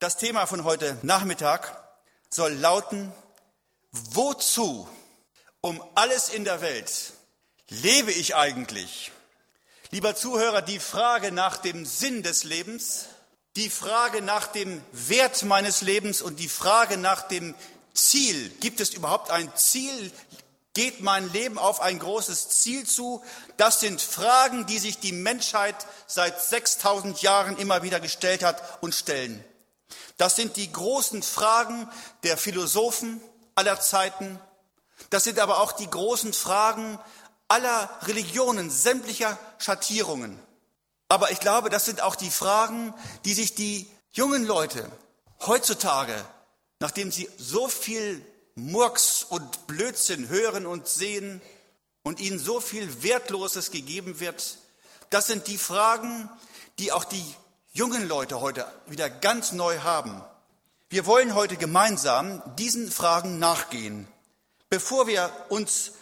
Das Thema von heute Nachmittag soll lauten, wozu um alles in der Welt lebe ich eigentlich? Lieber Zuhörer, die Frage nach dem Sinn des Lebens, die Frage nach dem Wert meines Lebens und die Frage nach dem Ziel, gibt es überhaupt ein Ziel? Geht mein Leben auf ein großes Ziel zu? Das sind Fragen, die sich die Menschheit seit 6000 Jahren immer wieder gestellt hat und stellen. Das sind die großen Fragen der Philosophen aller Zeiten. Das sind aber auch die großen Fragen aller Religionen, sämtlicher Schattierungen. Aber ich glaube, das sind auch die Fragen, die sich die jungen Leute heutzutage, nachdem sie so viel Murks und Blödsinn hören und sehen und ihnen so viel Wertloses gegeben wird, das sind die Fragen, die auch die jungen Leute heute wieder ganz neu haben. Wir wollen heute gemeinsam diesen Fragen nachgehen. Bevor wir uns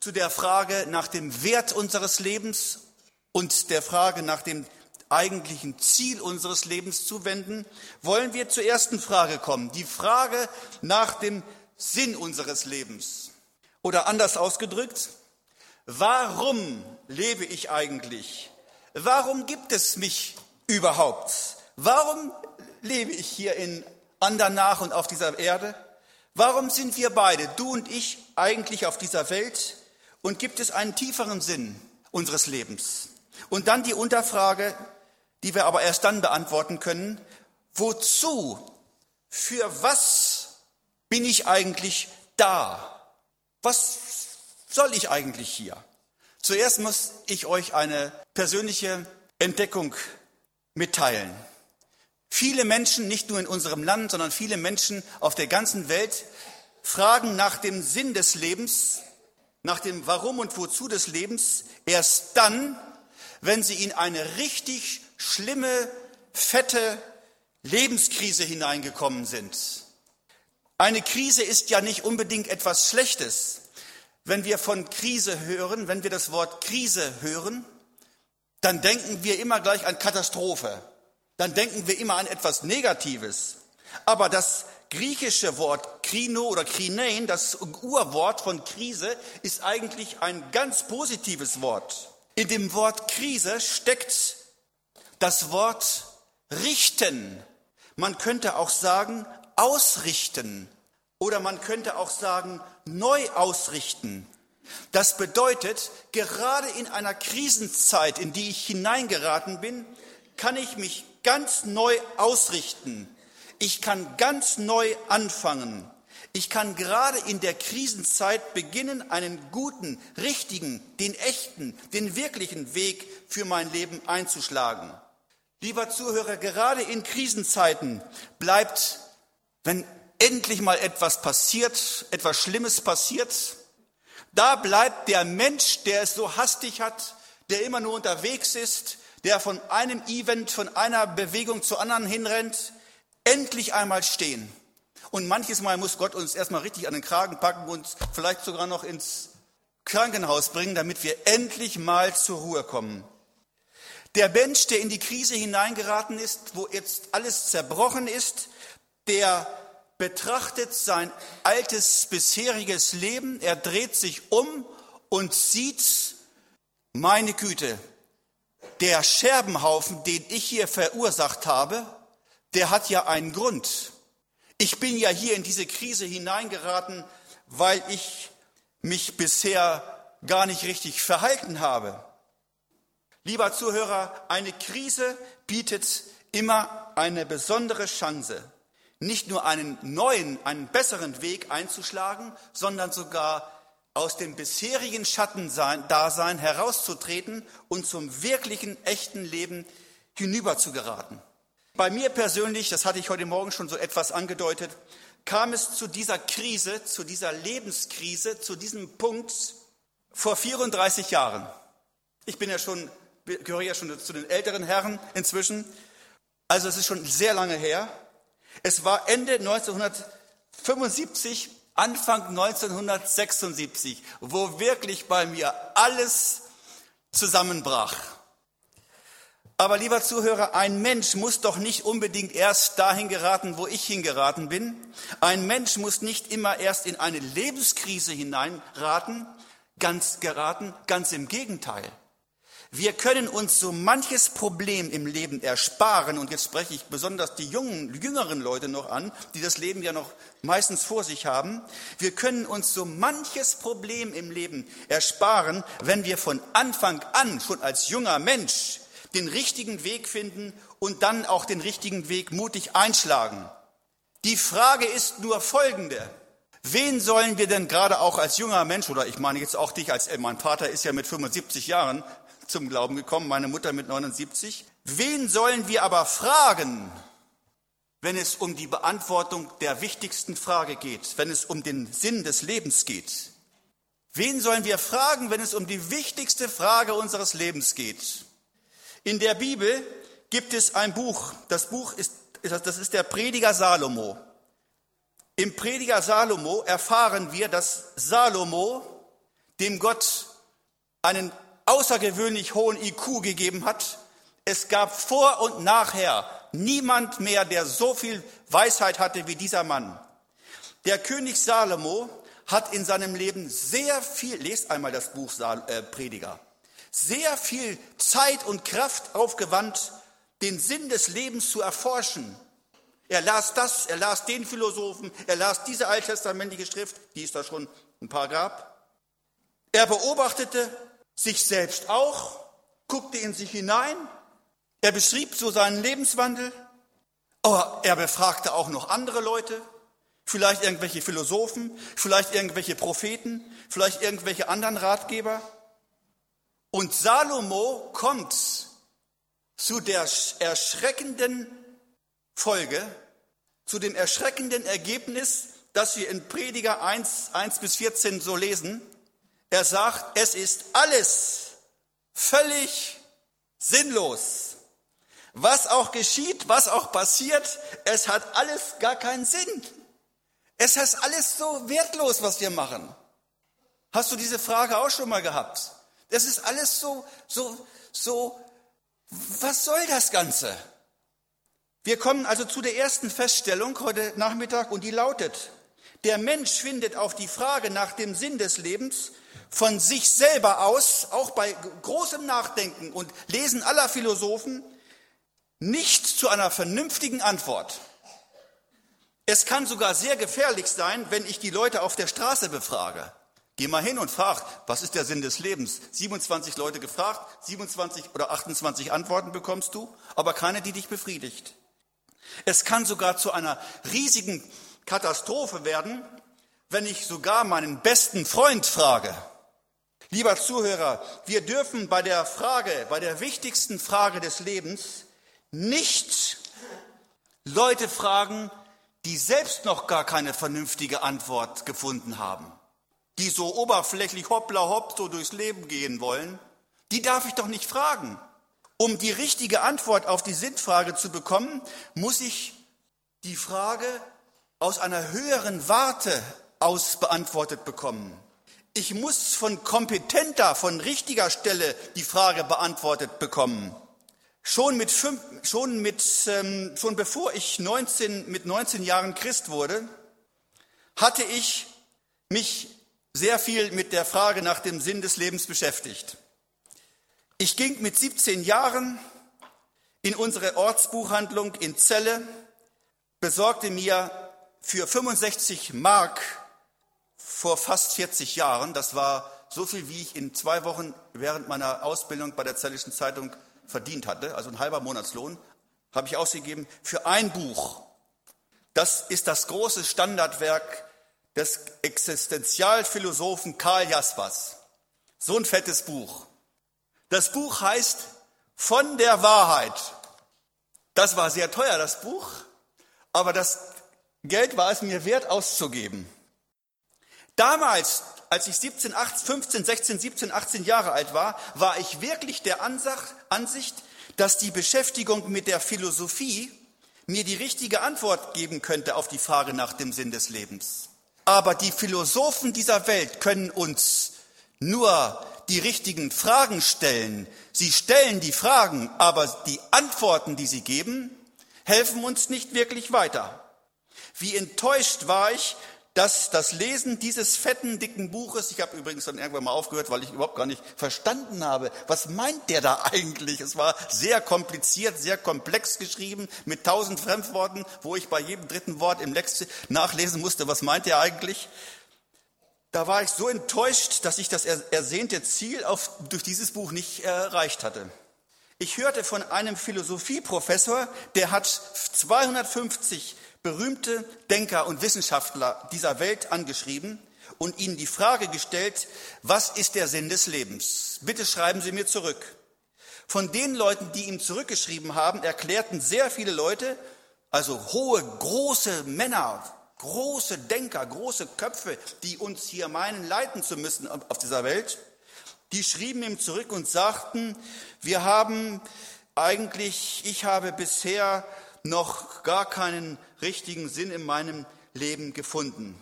zu der Frage nach dem Wert unseres Lebens und der Frage nach dem eigentlichen Ziel unseres Lebens zuwenden, wollen wir zur ersten Frage kommen. Die Frage nach dem Sinn unseres Lebens. Oder anders ausgedrückt, warum lebe ich eigentlich? Warum gibt es mich überhaupt? Warum lebe ich hier in Andernach und auf dieser Erde? Warum sind wir beide, du und ich, eigentlich auf dieser Welt? Und gibt es einen tieferen Sinn unseres Lebens? Und dann die Unterfrage, die wir aber erst dann beantworten können, wozu, für was bin ich eigentlich da? Was soll ich eigentlich hier? Zuerst muss ich euch eine persönliche Entdeckung mitteilen. Viele Menschen, nicht nur in unserem Land, sondern viele Menschen auf der ganzen Welt fragen nach dem Sinn des Lebens, nach dem Warum und Wozu des Lebens erst dann, wenn sie in eine richtig schlimme, fette Lebenskrise hineingekommen sind. Eine Krise ist ja nicht unbedingt etwas Schlechtes. Wenn wir von Krise hören, wenn wir das Wort Krise hören, dann denken wir immer gleich an Katastrophe. Dann denken wir immer an etwas Negatives. Aber das griechische Wort krino oder krinein, das Urwort von Krise, ist eigentlich ein ganz positives Wort. In dem Wort Krise steckt das Wort richten. Man könnte auch sagen ausrichten oder man könnte auch sagen neu ausrichten. Das bedeutet, gerade in einer Krisenzeit, in die ich hineingeraten bin, kann ich mich ganz neu ausrichten. Ich kann ganz neu anfangen. Ich kann gerade in der Krisenzeit beginnen, einen guten, richtigen, den echten, den wirklichen Weg für mein Leben einzuschlagen. Lieber Zuhörer, gerade in Krisenzeiten bleibt, wenn endlich mal etwas passiert, etwas Schlimmes passiert, da bleibt der Mensch, der es so hastig hat, der immer nur unterwegs ist, der von einem Event, von einer Bewegung zur anderen hinrennt, endlich einmal stehen. Und manches Mal muss Gott uns erstmal richtig an den Kragen packen und vielleicht sogar noch ins Krankenhaus bringen, damit wir endlich mal zur Ruhe kommen. Der Mensch, der in die Krise hineingeraten ist, wo jetzt alles zerbrochen ist, der betrachtet sein altes bisheriges Leben, er dreht sich um und sieht, meine Güte, der Scherbenhaufen, den ich hier verursacht habe, der hat ja einen Grund. Ich bin ja hier in diese Krise hineingeraten, weil ich mich bisher gar nicht richtig verhalten habe. Lieber Zuhörer, eine Krise bietet immer eine besondere Chance nicht nur einen neuen, einen besseren Weg einzuschlagen, sondern sogar aus dem bisherigen Schattendasein herauszutreten und zum wirklichen, echten Leben hinüber zu geraten. Bei mir persönlich, das hatte ich heute Morgen schon so etwas angedeutet, kam es zu dieser Krise, zu dieser Lebenskrise, zu diesem Punkt vor 34 Jahren. Ich bin ja schon, gehöre ja schon zu den älteren Herren inzwischen. Also es ist schon sehr lange her. Es war Ende 1975, Anfang 1976, wo wirklich bei mir alles zusammenbrach. Aber lieber Zuhörer, ein Mensch muss doch nicht unbedingt erst dahin geraten, wo ich hingeraten bin. Ein Mensch muss nicht immer erst in eine Lebenskrise hineinraten, ganz geraten, ganz im Gegenteil. Wir können uns so manches Problem im Leben ersparen, und jetzt spreche ich besonders die jungen, jüngeren Leute noch an, die das Leben ja noch meistens vor sich haben. Wir können uns so manches Problem im Leben ersparen, wenn wir von Anfang an, schon als junger Mensch, den richtigen Weg finden und dann auch den richtigen Weg mutig einschlagen. Die Frage ist nur folgende. Wen sollen wir denn gerade auch als junger Mensch, oder ich meine jetzt auch dich als, äh, mein Vater ist ja mit 75 Jahren zum Glauben gekommen, meine Mutter mit 79. Wen sollen wir aber fragen, wenn es um die Beantwortung der wichtigsten Frage geht, wenn es um den Sinn des Lebens geht? Wen sollen wir fragen, wenn es um die wichtigste Frage unseres Lebens geht? In der Bibel gibt es ein Buch, das Buch ist, das ist der Prediger Salomo. Im Prediger Salomo erfahren wir, dass Salomo, dem Gott einen außergewöhnlich hohen IQ gegeben hat, es gab vor und nachher niemand mehr, der so viel Weisheit hatte wie dieser Mann. Der König Salomo hat in seinem Leben sehr viel, lest einmal das Buch äh, Prediger, sehr viel Zeit und Kraft aufgewandt, den Sinn des Lebens zu erforschen. Er las das, er las den Philosophen, er las diese alttestamentliche Schrift, die es da schon ein paar gab. Er beobachtete sich selbst auch, guckte in sich hinein, er beschrieb so seinen Lebenswandel, aber er befragte auch noch andere Leute, vielleicht irgendwelche Philosophen, vielleicht irgendwelche Propheten, vielleicht irgendwelche anderen Ratgeber. Und Salomo kommt zu der erschreckenden Folge, zu dem erschreckenden Ergebnis, das wir in Prediger 1, 1 bis 14 so lesen. Er sagt, es ist alles völlig sinnlos. Was auch geschieht, was auch passiert, es hat alles gar keinen Sinn. Es ist alles so wertlos, was wir machen. Hast du diese Frage auch schon mal gehabt? Das ist alles so, so, so, was soll das Ganze? Wir kommen also zu der ersten Feststellung heute Nachmittag und die lautet, der Mensch findet auf die Frage nach dem Sinn des Lebens von sich selber aus, auch bei großem Nachdenken und Lesen aller Philosophen, nicht zu einer vernünftigen Antwort. Es kann sogar sehr gefährlich sein, wenn ich die Leute auf der Straße befrage. Geh mal hin und frag, was ist der Sinn des Lebens? 27 Leute gefragt, 27 oder 28 Antworten bekommst du, aber keine, die dich befriedigt. Es kann sogar zu einer riesigen Katastrophe werden, wenn ich sogar meinen besten Freund frage. Lieber Zuhörer, wir dürfen bei der Frage, bei der wichtigsten Frage des Lebens nicht Leute fragen, die selbst noch gar keine vernünftige Antwort gefunden haben die so oberflächlich hoppla hopp so durchs Leben gehen wollen, die darf ich doch nicht fragen. Um die richtige Antwort auf die Sinnfrage zu bekommen, muss ich die Frage aus einer höheren Warte aus beantwortet bekommen. Ich muss von kompetenter, von richtiger Stelle die Frage beantwortet bekommen. Schon mit fünf, schon mit, ähm, schon bevor ich 19, mit 19 Jahren Christ wurde, hatte ich mich sehr viel mit der Frage nach dem Sinn des Lebens beschäftigt. Ich ging mit 17 Jahren in unsere Ortsbuchhandlung in Celle, besorgte mir für 65 Mark vor fast 40 Jahren, das war so viel, wie ich in zwei Wochen während meiner Ausbildung bei der Zellischen Zeitung verdient hatte, also ein halber Monatslohn, habe ich ausgegeben für ein Buch. Das ist das große Standardwerk des Existenzialphilosophen Karl Jaspers. So ein fettes Buch. Das Buch heißt Von der Wahrheit. Das war sehr teuer, das Buch, aber das Geld war es mir wert auszugeben. Damals, als ich 17, 18, 15, 16, 17, 18 Jahre alt war, war ich wirklich der Ansicht, dass die Beschäftigung mit der Philosophie mir die richtige Antwort geben könnte auf die Frage nach dem Sinn des Lebens. Aber die Philosophen dieser Welt können uns nur die richtigen Fragen stellen. Sie stellen die Fragen, aber die Antworten, die sie geben, helfen uns nicht wirklich weiter. Wie enttäuscht war ich, dass das Lesen dieses fetten, dicken Buches, ich habe übrigens dann irgendwann mal aufgehört, weil ich überhaupt gar nicht verstanden habe, was meint der da eigentlich? Es war sehr kompliziert, sehr komplex geschrieben, mit tausend Fremdworten, wo ich bei jedem dritten Wort im Lex nachlesen musste, was meint er eigentlich? Da war ich so enttäuscht, dass ich das ersehnte Ziel auf, durch dieses Buch nicht erreicht hatte. Ich hörte von einem Philosophieprofessor, der hat 250 berühmte Denker und Wissenschaftler dieser Welt angeschrieben und ihnen die Frage gestellt, was ist der Sinn des Lebens? Bitte schreiben Sie mir zurück. Von den Leuten, die ihm zurückgeschrieben haben, erklärten sehr viele Leute, also hohe, große Männer, große Denker, große Köpfe, die uns hier meinen, leiten zu müssen auf dieser Welt, die schrieben ihm zurück und sagten, wir haben eigentlich, ich habe bisher noch gar keinen richtigen Sinn in meinem Leben gefunden.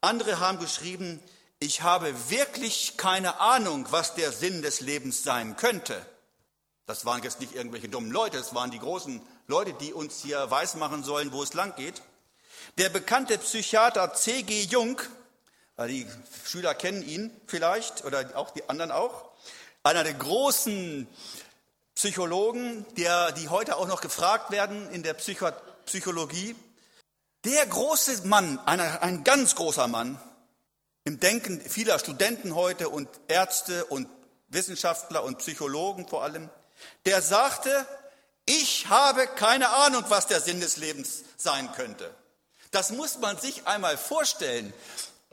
Andere haben geschrieben, ich habe wirklich keine Ahnung, was der Sinn des Lebens sein könnte. Das waren jetzt nicht irgendwelche dummen Leute, es waren die großen Leute, die uns hier weismachen sollen, wo es lang geht. Der bekannte Psychiater C.G. Jung, die Schüler kennen ihn vielleicht oder auch die anderen auch, einer der großen Psychologen, der, die heute auch noch gefragt werden in der Psycho Psychologie. Der große Mann, einer, ein ganz großer Mann, im Denken vieler Studenten heute und Ärzte und Wissenschaftler und Psychologen vor allem, der sagte, ich habe keine Ahnung, was der Sinn des Lebens sein könnte. Das muss man sich einmal vorstellen.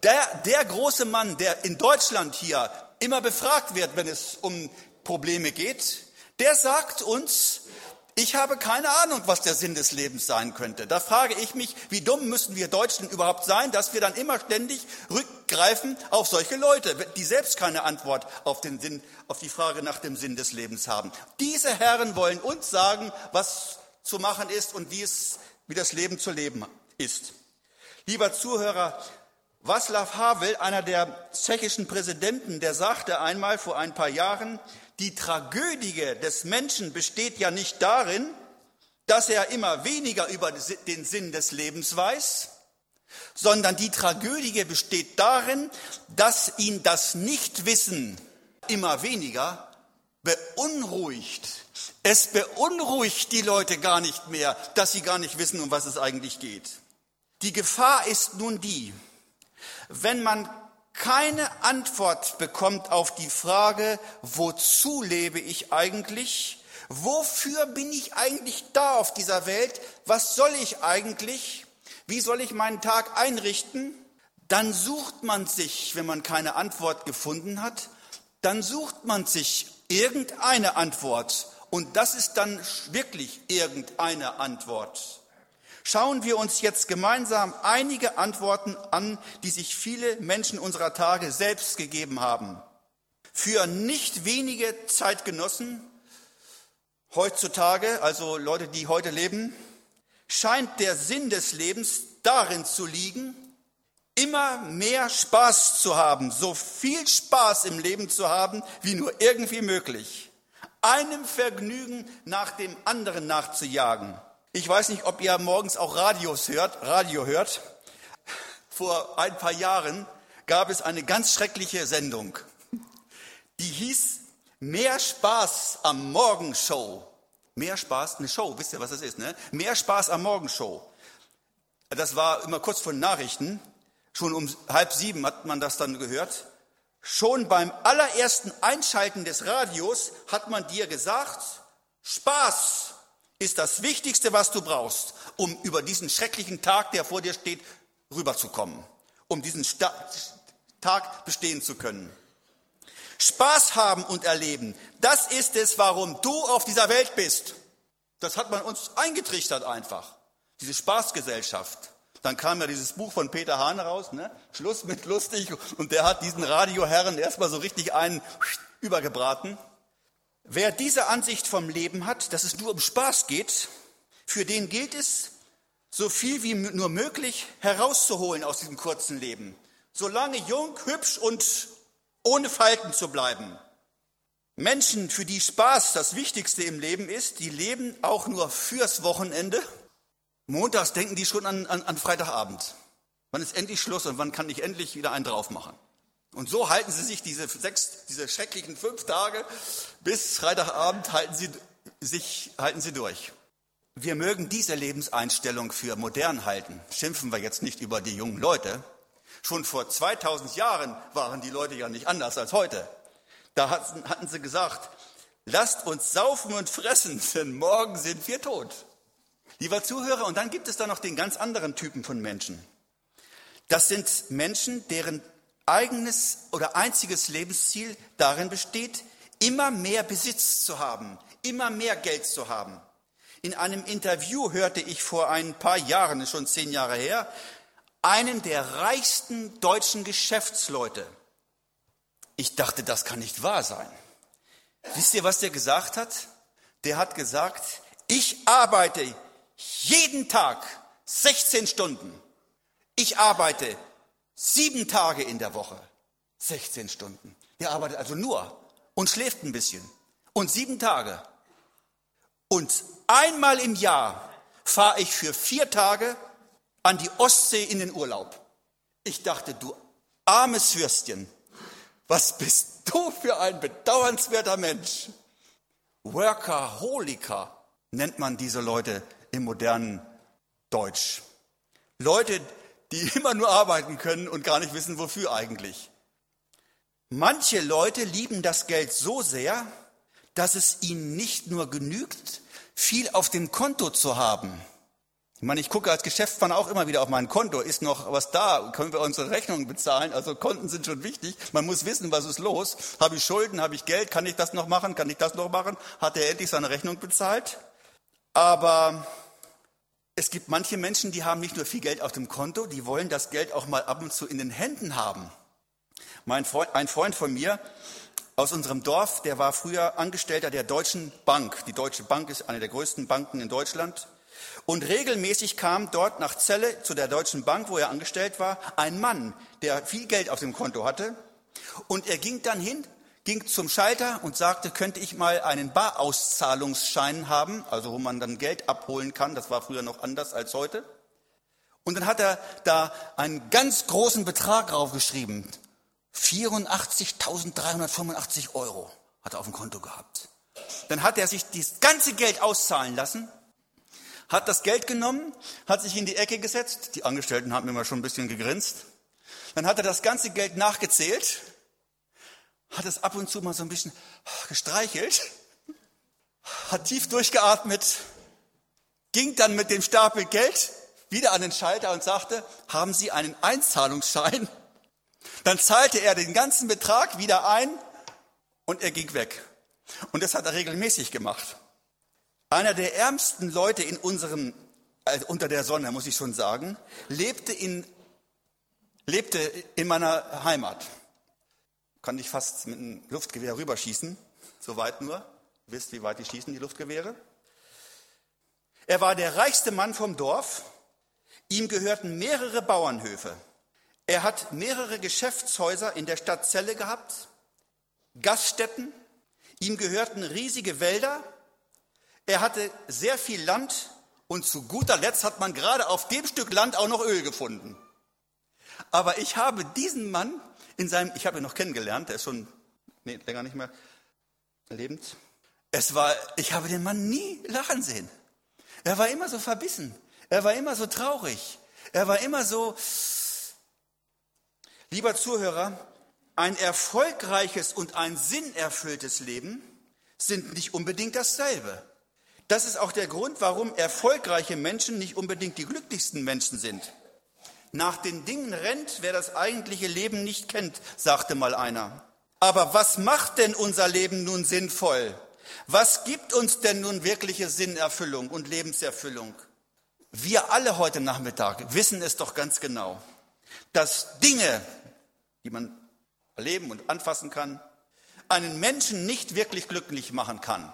Der, der große Mann, der in Deutschland hier immer befragt wird, wenn es um Probleme geht, der sagt uns, ich habe keine Ahnung, was der Sinn des Lebens sein könnte. Da frage ich mich, wie dumm müssen wir Deutschen überhaupt sein, dass wir dann immer ständig rückgreifen auf solche Leute, die selbst keine Antwort auf, den Sinn, auf die Frage nach dem Sinn des Lebens haben. Diese Herren wollen uns sagen, was zu machen ist und wie es, wie das Leben zu leben ist. Lieber Zuhörer, Václav Havel, einer der tschechischen Präsidenten, der sagte einmal vor ein paar Jahren, die Tragödie des Menschen besteht ja nicht darin, dass er immer weniger über den Sinn des Lebens weiß, sondern die Tragödie besteht darin, dass ihn das Nichtwissen immer weniger beunruhigt. Es beunruhigt die Leute gar nicht mehr, dass sie gar nicht wissen, um was es eigentlich geht. Die Gefahr ist nun die, wenn man keine Antwort bekommt auf die Frage, wozu lebe ich eigentlich? Wofür bin ich eigentlich da auf dieser Welt? Was soll ich eigentlich? Wie soll ich meinen Tag einrichten? Dann sucht man sich, wenn man keine Antwort gefunden hat, dann sucht man sich irgendeine Antwort. Und das ist dann wirklich irgendeine Antwort. Schauen wir uns jetzt gemeinsam einige Antworten an, die sich viele Menschen unserer Tage selbst gegeben haben. Für nicht wenige Zeitgenossen heutzutage, also Leute, die heute leben, scheint der Sinn des Lebens darin zu liegen, immer mehr Spaß zu haben, so viel Spaß im Leben zu haben, wie nur irgendwie möglich. Einem Vergnügen nach dem anderen nachzujagen. Ich weiß nicht, ob ihr morgens auch Radios hört, Radio hört. Vor ein paar Jahren gab es eine ganz schreckliche Sendung. Die hieß Mehr Spaß am Morgenshow. Mehr Spaß, eine Show, wisst ihr, was das ist, ne? Mehr Spaß am Morgenshow. Das war immer kurz vor den Nachrichten. Schon um halb sieben hat man das dann gehört. Schon beim allerersten Einschalten des Radios hat man dir gesagt, Spaß ist das Wichtigste, was du brauchst, um über diesen schrecklichen Tag, der vor dir steht, rüberzukommen, um diesen Sta Tag bestehen zu können. Spaß haben und erleben, das ist es, warum du auf dieser Welt bist. Das hat man uns eingetrichtert einfach, diese Spaßgesellschaft. Dann kam ja dieses Buch von Peter Hahn raus, ne? Schluss mit lustig, und der hat diesen Radioherren erstmal so richtig einen übergebraten. Wer diese Ansicht vom Leben hat, dass es nur um Spaß geht, für den gilt es, so viel wie nur möglich herauszuholen aus diesem kurzen Leben. Solange jung, hübsch und ohne Falten zu bleiben. Menschen, für die Spaß das Wichtigste im Leben ist, die leben auch nur fürs Wochenende. Montags denken die schon an, an, an Freitagabend. Wann ist endlich Schluss und wann kann ich endlich wieder einen drauf machen? Und so halten sie sich diese sechs, diese schrecklichen fünf Tage bis Freitagabend halten sie sich, halten sie durch. Wir mögen diese Lebenseinstellung für modern halten. Schimpfen wir jetzt nicht über die jungen Leute. Schon vor 2000 Jahren waren die Leute ja nicht anders als heute. Da hatten, hatten sie gesagt, lasst uns saufen und fressen, denn morgen sind wir tot. Lieber Zuhörer, und dann gibt es da noch den ganz anderen Typen von Menschen. Das sind Menschen, deren eigenes oder einziges Lebensziel darin besteht, immer mehr Besitz zu haben, immer mehr Geld zu haben. In einem Interview hörte ich vor ein paar Jahren, schon zehn Jahre her, einen der reichsten deutschen Geschäftsleute. Ich dachte, das kann nicht wahr sein. Wisst ihr, was der gesagt hat? Der hat gesagt, ich arbeite jeden Tag 16 Stunden. Ich arbeite sieben Tage in der Woche, 16 Stunden. Der arbeitet also nur und schläft ein bisschen. Und sieben Tage. Und einmal im Jahr fahre ich für vier Tage an die Ostsee in den Urlaub. Ich dachte, du armes Würstchen, was bist du für ein bedauernswerter Mensch? Workaholiker nennt man diese Leute im modernen Deutsch. Leute, die immer nur arbeiten können und gar nicht wissen, wofür eigentlich. Manche Leute lieben das Geld so sehr, dass es ihnen nicht nur genügt, viel auf dem Konto zu haben. Ich meine, ich gucke als Geschäftsmann auch immer wieder auf mein Konto. Ist noch was da? Können wir unsere Rechnungen bezahlen? Also Konten sind schon wichtig. Man muss wissen, was ist los. Habe ich Schulden? Habe ich Geld? Kann ich das noch machen? Kann ich das noch machen? Hat er endlich seine Rechnung bezahlt? Aber es gibt manche Menschen, die haben nicht nur viel Geld auf dem Konto, die wollen das Geld auch mal ab und zu in den Händen haben. Mein Freund, ein Freund von mir aus unserem Dorf, der war früher Angestellter der Deutschen Bank. Die Deutsche Bank ist eine der größten Banken in Deutschland. Und regelmäßig kam dort nach Celle zu der Deutschen Bank, wo er angestellt war, ein Mann, der viel Geld auf dem Konto hatte. Und er ging dann hin ging zum Schalter und sagte, könnte ich mal einen Barauszahlungsschein haben, also wo man dann Geld abholen kann. Das war früher noch anders als heute. Und dann hat er da einen ganz großen Betrag draufgeschrieben. 84.385 Euro hat er auf dem Konto gehabt. Dann hat er sich das ganze Geld auszahlen lassen, hat das Geld genommen, hat sich in die Ecke gesetzt. Die Angestellten haben immer schon ein bisschen gegrinst. Dann hat er das ganze Geld nachgezählt hat es ab und zu mal so ein bisschen gestreichelt, hat tief durchgeatmet, ging dann mit dem Stapel Geld wieder an den Schalter und sagte, haben Sie einen Einzahlungsschein? Dann zahlte er den ganzen Betrag wieder ein und er ging weg. Und das hat er regelmäßig gemacht. Einer der ärmsten Leute in unserem, also unter der Sonne, muss ich schon sagen, lebte in, lebte in meiner Heimat kann ich fast mit einem Luftgewehr rüberschießen, so weit nur. Wisst, wie weit die schießen, die Luftgewehre. Er war der reichste Mann vom Dorf. Ihm gehörten mehrere Bauernhöfe. Er hat mehrere Geschäftshäuser in der Stadt Celle gehabt, Gaststätten. Ihm gehörten riesige Wälder. Er hatte sehr viel Land und zu guter Letzt hat man gerade auf dem Stück Land auch noch Öl gefunden. Aber ich habe diesen Mann in seinem, ich habe ihn noch kennengelernt, der ist schon nee, länger nicht mehr lebend. Es war, ich habe den Mann nie lachen sehen. Er war immer so verbissen. Er war immer so traurig. Er war immer so, lieber Zuhörer, ein erfolgreiches und ein sinnerfülltes Leben sind nicht unbedingt dasselbe. Das ist auch der Grund, warum erfolgreiche Menschen nicht unbedingt die glücklichsten Menschen sind. Nach den Dingen rennt, wer das eigentliche Leben nicht kennt, sagte mal einer. Aber was macht denn unser Leben nun sinnvoll? Was gibt uns denn nun wirkliche Sinnerfüllung und Lebenserfüllung? Wir alle heute Nachmittag wissen es doch ganz genau, dass Dinge, die man erleben und anfassen kann, einen Menschen nicht wirklich glücklich machen kann.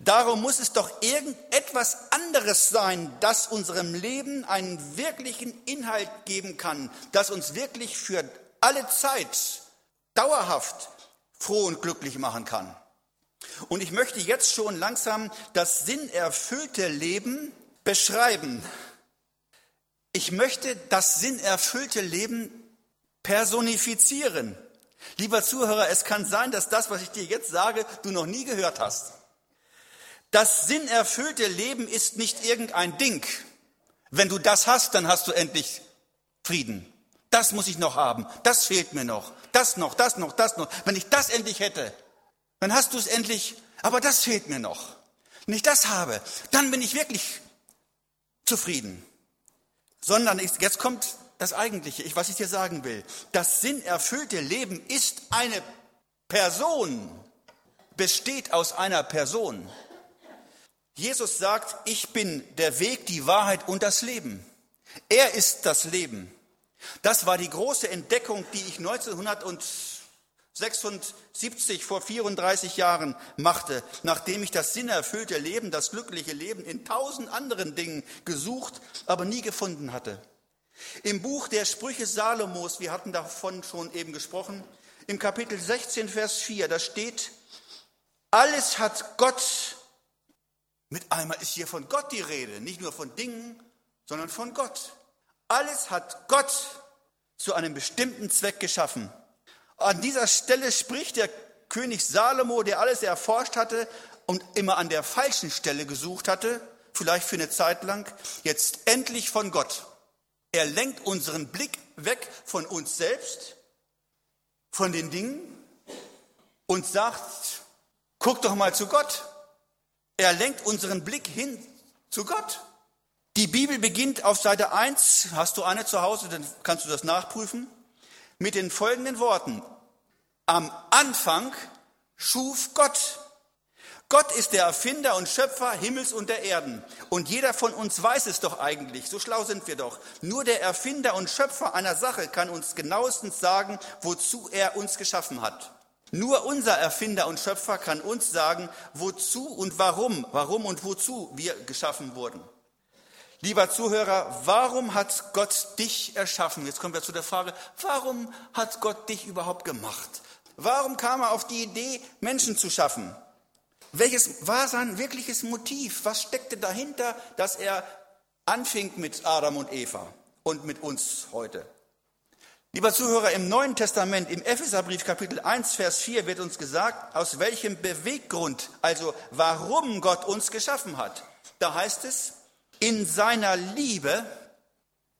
Darum muss es doch irgendetwas anderes sein, das unserem Leben einen wirklichen Inhalt geben kann, das uns wirklich für alle Zeit dauerhaft froh und glücklich machen kann. Und ich möchte jetzt schon langsam das sinnerfüllte Leben beschreiben. Ich möchte das sinnerfüllte Leben personifizieren. Lieber Zuhörer, es kann sein, dass das, was ich dir jetzt sage, du noch nie gehört hast. Das sinnerfüllte Leben ist nicht irgendein Ding. Wenn du das hast, dann hast du endlich Frieden. Das muss ich noch haben. Das fehlt mir noch. Das noch, das noch, das noch. Wenn ich das endlich hätte, dann hast du es endlich. Aber das fehlt mir noch. Wenn ich das habe, dann bin ich wirklich zufrieden. Sondern jetzt kommt das Eigentliche, ich, was ich dir sagen will. Das sinnerfüllte Leben ist eine Person, besteht aus einer Person. Jesus sagt, ich bin der Weg, die Wahrheit und das Leben. Er ist das Leben. Das war die große Entdeckung, die ich 1976 vor 34 Jahren machte, nachdem ich das sinnerfüllte Leben, das glückliche Leben in tausend anderen Dingen gesucht, aber nie gefunden hatte. Im Buch der Sprüche Salomos, wir hatten davon schon eben gesprochen, im Kapitel 16, Vers 4, da steht, alles hat Gott mit einmal ist hier von Gott die Rede, nicht nur von Dingen, sondern von Gott. Alles hat Gott zu einem bestimmten Zweck geschaffen. An dieser Stelle spricht der König Salomo, der alles erforscht hatte und immer an der falschen Stelle gesucht hatte, vielleicht für eine Zeit lang, jetzt endlich von Gott. Er lenkt unseren Blick weg von uns selbst, von den Dingen und sagt, guck doch mal zu Gott. Er lenkt unseren Blick hin zu Gott. Die Bibel beginnt auf Seite 1, hast du eine zu Hause, dann kannst du das nachprüfen, mit den folgenden Worten. Am Anfang schuf Gott. Gott ist der Erfinder und Schöpfer Himmels und der Erden. Und jeder von uns weiß es doch eigentlich, so schlau sind wir doch. Nur der Erfinder und Schöpfer einer Sache kann uns genauestens sagen, wozu er uns geschaffen hat. Nur unser Erfinder und Schöpfer kann uns sagen, wozu und warum, warum und wozu wir geschaffen wurden. Lieber Zuhörer, warum hat Gott dich erschaffen? Jetzt kommen wir zu der Frage, warum hat Gott dich überhaupt gemacht? Warum kam er auf die Idee, Menschen zu schaffen? Welches war sein wirkliches Motiv? Was steckte dahinter, dass er anfing mit Adam und Eva und mit uns heute? Lieber Zuhörer, im Neuen Testament, im Epheserbrief Kapitel 1, Vers 4 wird uns gesagt, aus welchem Beweggrund, also warum Gott uns geschaffen hat. Da heißt es, in seiner Liebe,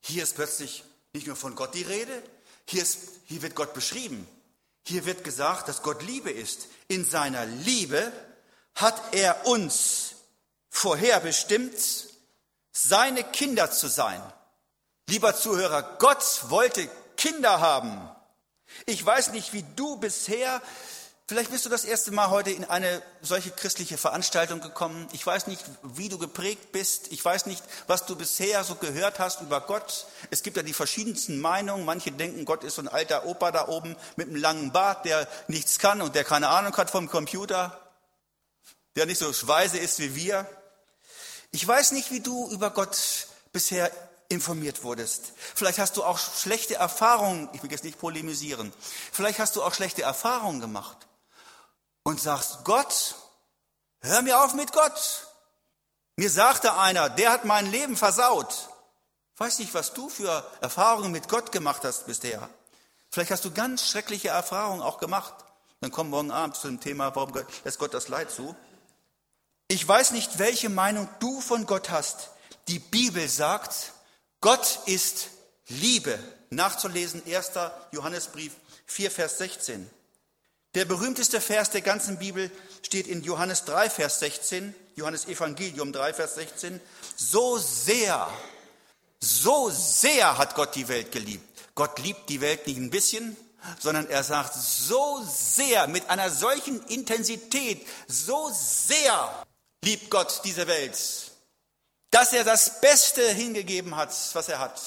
hier ist plötzlich nicht nur von Gott die Rede, hier, ist, hier wird Gott beschrieben. Hier wird gesagt, dass Gott Liebe ist. In seiner Liebe hat er uns vorherbestimmt, seine Kinder zu sein. Lieber Zuhörer, Gott wollte Kinder haben. Ich weiß nicht, wie du bisher, vielleicht bist du das erste Mal heute in eine solche christliche Veranstaltung gekommen. Ich weiß nicht, wie du geprägt bist. Ich weiß nicht, was du bisher so gehört hast über Gott. Es gibt ja die verschiedensten Meinungen. Manche denken, Gott ist so ein alter Opa da oben mit einem langen Bart, der nichts kann und der keine Ahnung hat vom Computer, der nicht so weise ist wie wir. Ich weiß nicht, wie du über Gott bisher informiert wurdest. Vielleicht hast du auch schlechte Erfahrungen, ich will jetzt nicht polemisieren, vielleicht hast du auch schlechte Erfahrungen gemacht und sagst, Gott, hör mir auf mit Gott. Mir sagte einer, der hat mein Leben versaut. Weiß nicht, was du für Erfahrungen mit Gott gemacht hast bisher. Vielleicht hast du ganz schreckliche Erfahrungen auch gemacht. Dann kommen morgen Abend zu dem Thema, warum lässt Gott das Leid zu? Ich weiß nicht, welche Meinung du von Gott hast. Die Bibel sagt, Gott ist Liebe. Nachzulesen 1. Johannesbrief 4, Vers 16. Der berühmteste Vers der ganzen Bibel steht in Johannes 3, Vers 16, Johannes Evangelium 3, Vers 16. So sehr, so sehr hat Gott die Welt geliebt. Gott liebt die Welt nicht ein bisschen, sondern er sagt so sehr, mit einer solchen Intensität, so sehr liebt Gott diese Welt, dass er das Beste hingegeben hat, was er hat,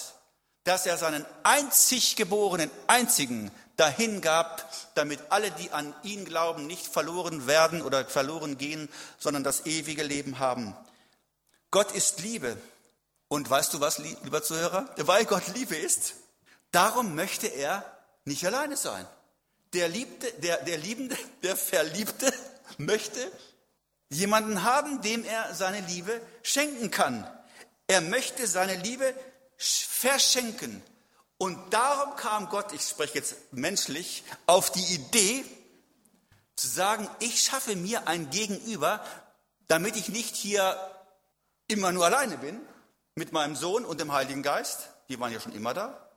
dass er seinen einzig geborenen, einzigen dahin gab, damit alle, die an ihn glauben, nicht verloren werden oder verloren gehen, sondern das ewige Leben haben. Gott ist Liebe. Und weißt du was, lieber Zuhörer? Weil Gott Liebe ist, darum möchte er nicht alleine sein. Der Liebte, der, der Liebende, der Verliebte möchte jemanden haben, dem er seine Liebe schenken kann. Er möchte seine Liebe verschenken. Und darum kam Gott, ich spreche jetzt menschlich, auf die Idee zu sagen, ich schaffe mir ein Gegenüber, damit ich nicht hier immer nur alleine bin mit meinem Sohn und dem Heiligen Geist, die waren ja schon immer da,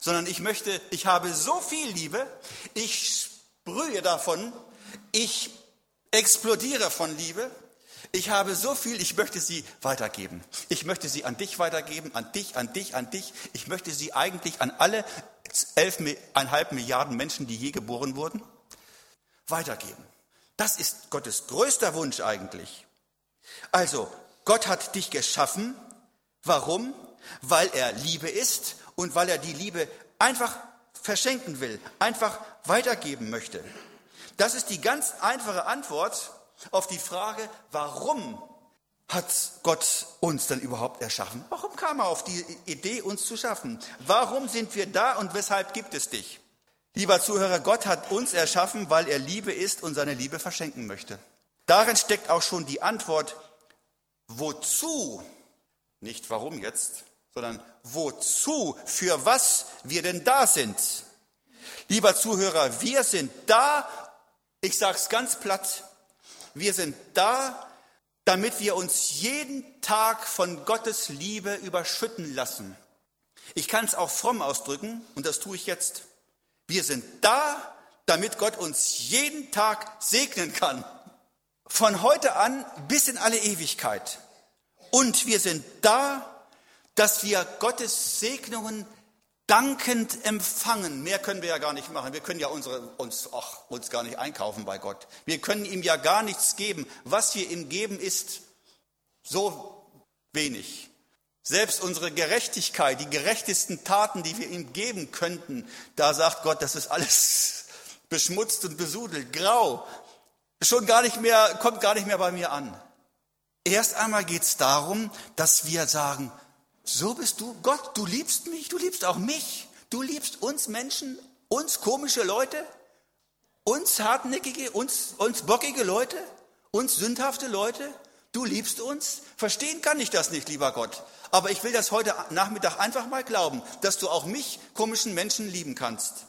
sondern ich möchte, ich habe so viel Liebe, ich sprühe davon, ich explodiere von Liebe, ich habe so viel, ich möchte sie weitergeben. Ich möchte sie an dich weitergeben, an dich, an dich, an dich. Ich möchte sie eigentlich an alle elfeinhalb Milliarden Menschen, die je geboren wurden, weitergeben. Das ist Gottes größter Wunsch eigentlich. Also, Gott hat dich geschaffen. Warum? Weil er Liebe ist und weil er die Liebe einfach verschenken will, einfach weitergeben möchte. Das ist die ganz einfache Antwort auf die Frage, warum hat Gott uns denn überhaupt erschaffen? Warum kam er auf die Idee, uns zu schaffen? Warum sind wir da und weshalb gibt es dich? Lieber Zuhörer, Gott hat uns erschaffen, weil er Liebe ist und seine Liebe verschenken möchte. Darin steckt auch schon die Antwort, wozu, nicht warum jetzt, sondern wozu, für was wir denn da sind. Lieber Zuhörer, wir sind da, ich sage es ganz platt, wir sind da, damit wir uns jeden Tag von Gottes Liebe überschütten lassen. Ich kann es auch fromm ausdrücken und das tue ich jetzt. Wir sind da, damit Gott uns jeden Tag segnen kann. Von heute an bis in alle Ewigkeit. Und wir sind da, dass wir Gottes Segnungen dankend empfangen. Mehr können wir ja gar nicht machen. Wir können ja unsere, uns, ach, uns gar nicht einkaufen bei Gott. Wir können ihm ja gar nichts geben. Was wir ihm geben, ist so wenig. Selbst unsere Gerechtigkeit, die gerechtesten Taten, die wir ihm geben könnten, da sagt Gott, das ist alles beschmutzt und besudelt, grau. Schon gar nicht mehr, kommt gar nicht mehr bei mir an. Erst einmal geht es darum, dass wir sagen, so bist du, Gott, du liebst mich, du liebst auch mich, du liebst uns Menschen, uns komische Leute, uns hartnäckige, uns, uns bockige Leute, uns sündhafte Leute, du liebst uns. Verstehen kann ich das nicht, lieber Gott. Aber ich will das heute Nachmittag einfach mal glauben, dass du auch mich, komischen Menschen, lieben kannst.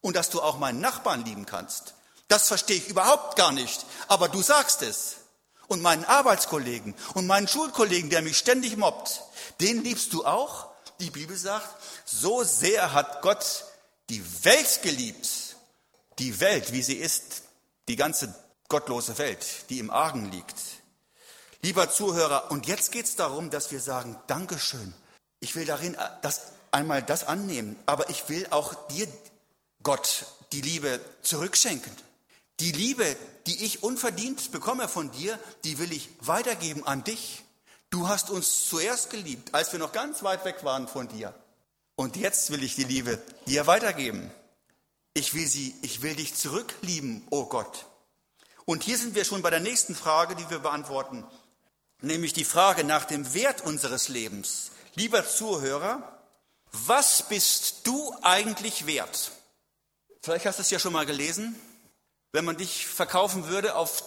Und dass du auch meinen Nachbarn lieben kannst. Das verstehe ich überhaupt gar nicht. Aber du sagst es und meinen Arbeitskollegen und meinen Schulkollegen, der mich ständig mobbt, den liebst du auch? Die Bibel sagt, so sehr hat Gott die Welt geliebt. Die Welt, wie sie ist, die ganze gottlose Welt, die im Argen liegt. Lieber Zuhörer, und jetzt geht es darum, dass wir sagen, Dankeschön. Ich will darin das, einmal das annehmen, aber ich will auch dir, Gott, die Liebe zurückschenken. Die Liebe, die ich unverdient bekomme von dir, die will ich weitergeben an dich. Du hast uns zuerst geliebt, als wir noch ganz weit weg waren von dir. Und jetzt will ich die Liebe dir weitergeben. Ich will sie, ich will dich zurücklieben, o oh Gott. Und hier sind wir schon bei der nächsten Frage, die wir beantworten, nämlich die Frage nach dem Wert unseres Lebens. Lieber Zuhörer, was bist du eigentlich wert? Vielleicht hast du es ja schon mal gelesen. Wenn man dich verkaufen würde, auf,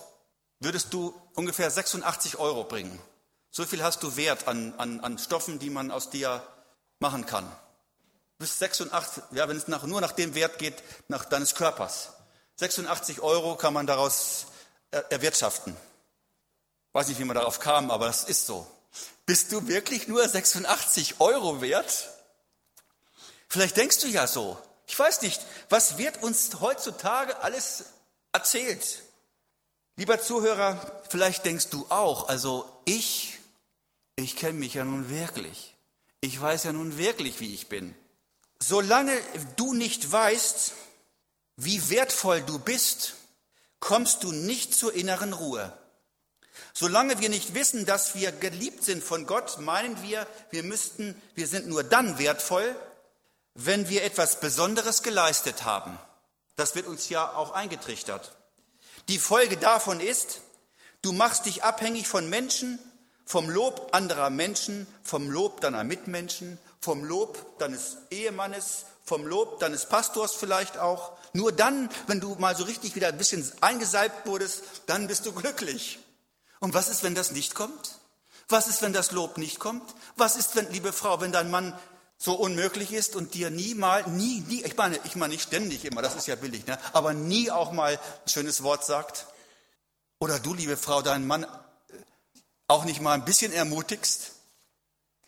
würdest du ungefähr 86 Euro bringen. So viel hast du Wert an, an, an Stoffen, die man aus dir machen kann. Bis 86, ja, wenn es nach, nur nach dem Wert geht, nach deines Körpers. 86 Euro kann man daraus er, erwirtschaften. Weiß nicht, wie man darauf kam, aber das ist so. Bist du wirklich nur 86 Euro wert? Vielleicht denkst du ja so. Ich weiß nicht, was wird uns heutzutage alles erzählt. Lieber Zuhörer, vielleicht denkst du auch, also ich, ich kenne mich ja nun wirklich. Ich weiß ja nun wirklich, wie ich bin. Solange du nicht weißt, wie wertvoll du bist, kommst du nicht zur inneren Ruhe. Solange wir nicht wissen, dass wir geliebt sind von Gott, meinen wir, wir müssten, wir sind nur dann wertvoll, wenn wir etwas Besonderes geleistet haben. Das wird uns ja auch eingetrichtert. Die Folge davon ist, du machst dich abhängig von Menschen, vom Lob anderer Menschen, vom Lob deiner Mitmenschen, vom Lob deines Ehemannes, vom Lob deines Pastors vielleicht auch. Nur dann, wenn du mal so richtig wieder ein bisschen eingesalbt wurdest, dann bist du glücklich. Und was ist, wenn das nicht kommt? Was ist, wenn das Lob nicht kommt? Was ist, wenn, liebe Frau, wenn dein Mann so unmöglich ist und dir nie mal, nie, nie, ich meine, ich meine nicht ständig immer, das ist ja billig, ne? aber nie auch mal ein schönes Wort sagt? Oder du, liebe Frau, deinen Mann auch nicht mal ein bisschen ermutigst?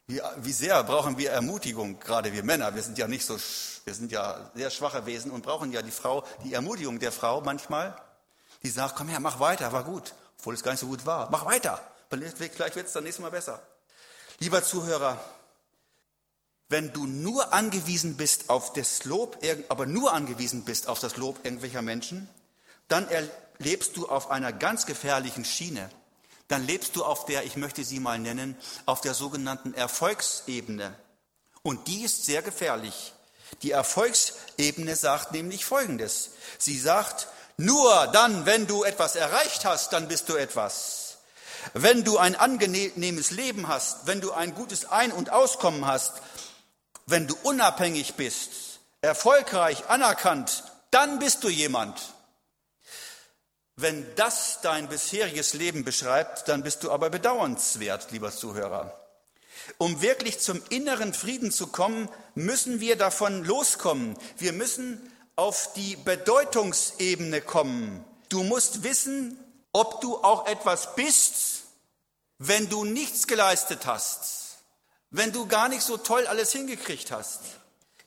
Wie, wie sehr brauchen wir Ermutigung, gerade wir Männer? Wir sind ja nicht so, wir sind ja sehr schwache Wesen und brauchen ja die Frau, die Ermutigung der Frau manchmal, die sagt, komm her, mach weiter, war gut, obwohl es gar nicht so gut war. Mach weiter, vielleicht wird es dann nächstes Mal besser. Lieber Zuhörer, wenn du nur angewiesen bist auf das Lob, aber nur angewiesen bist auf das Lob irgendwelcher Menschen, dann lebst du auf einer ganz gefährlichen Schiene dann lebst du auf der, ich möchte sie mal nennen, auf der sogenannten Erfolgsebene. Und die ist sehr gefährlich. Die Erfolgsebene sagt nämlich Folgendes. Sie sagt, nur dann, wenn du etwas erreicht hast, dann bist du etwas. Wenn du ein angenehmes Leben hast, wenn du ein gutes Ein- und Auskommen hast, wenn du unabhängig bist, erfolgreich, anerkannt, dann bist du jemand. Wenn das dein bisheriges Leben beschreibt, dann bist du aber bedauernswert, lieber Zuhörer. Um wirklich zum inneren Frieden zu kommen, müssen wir davon loskommen. Wir müssen auf die Bedeutungsebene kommen. Du musst wissen, ob du auch etwas bist, wenn du nichts geleistet hast, wenn du gar nicht so toll alles hingekriegt hast.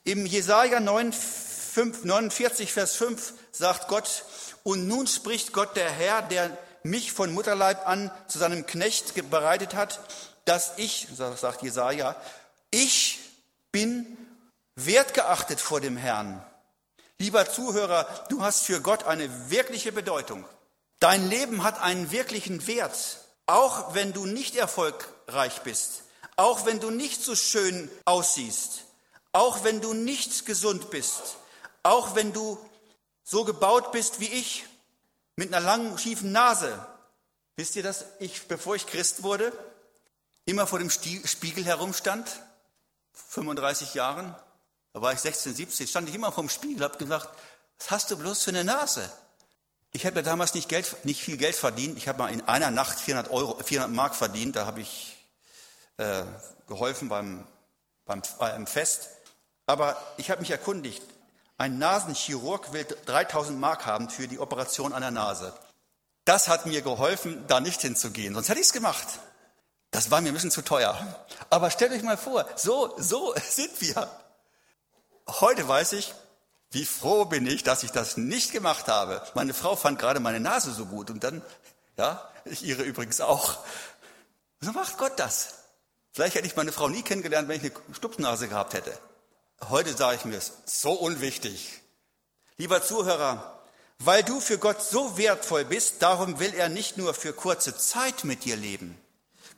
Im Jesaja 9, 5, 49, Vers 5 sagt Gott, und nun spricht Gott der Herr, der mich von Mutterleib an zu seinem Knecht bereitet hat, dass ich, sagt Jesaja, ich bin wertgeachtet vor dem Herrn. Lieber Zuhörer, du hast für Gott eine wirkliche Bedeutung. Dein Leben hat einen wirklichen Wert, auch wenn du nicht erfolgreich bist, auch wenn du nicht so schön aussiehst, auch wenn du nicht gesund bist, auch wenn du so gebaut bist wie ich, mit einer langen, schiefen Nase. Wisst ihr, dass ich, bevor ich Christ wurde, immer vor dem Spiegel herumstand? 35 Jahren, da war ich 16, 17, stand ich immer vor dem Spiegel, habe gesagt, was hast du bloß für eine Nase? Ich habe ja damals nicht, Geld, nicht viel Geld verdient. Ich habe mal in einer Nacht 400, Euro, 400 Mark verdient. Da habe ich äh, geholfen beim, beim, beim Fest. Aber ich habe mich erkundigt. Ein Nasenchirurg will 3000 Mark haben für die Operation an der Nase. Das hat mir geholfen, da nicht hinzugehen, sonst hätte ich es gemacht. Das war mir ein bisschen zu teuer. Aber stellt euch mal vor, so, so sind wir. Heute weiß ich, wie froh bin ich, dass ich das nicht gemacht habe. Meine Frau fand gerade meine Nase so gut und dann, ja, ich ihre übrigens auch. So macht Gott das. Vielleicht hätte ich meine Frau nie kennengelernt, wenn ich eine Stupsnase gehabt hätte. Heute sage ich mir es, so unwichtig. Lieber Zuhörer, weil du für Gott so wertvoll bist, darum will er nicht nur für kurze Zeit mit dir leben.